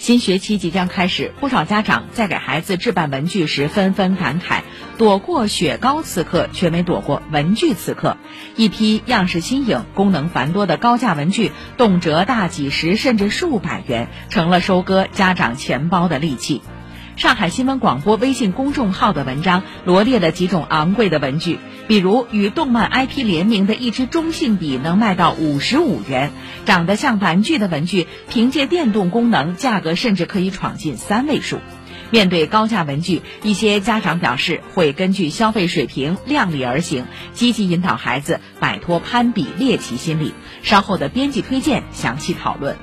新学期即将开始，不少家长在给孩子置办文具时纷纷感慨：躲过雪糕刺客，却没躲过文具刺客。一批样式新颖、功能繁多的高价文具，动辄大几十甚至数百元，成了收割家长钱包的利器。上海新闻广播微信公众号的文章罗列了几种昂贵的文具，比如与动漫 IP 联名的一支中性笔能卖到五十五元，长得像玩具的文具，凭借电动功能，价格甚至可以闯进三位数。面对高价文具，一些家长表示会根据消费水平量力而行，积极引导孩子摆脱攀比猎奇心理。稍后的编辑推荐详细讨论。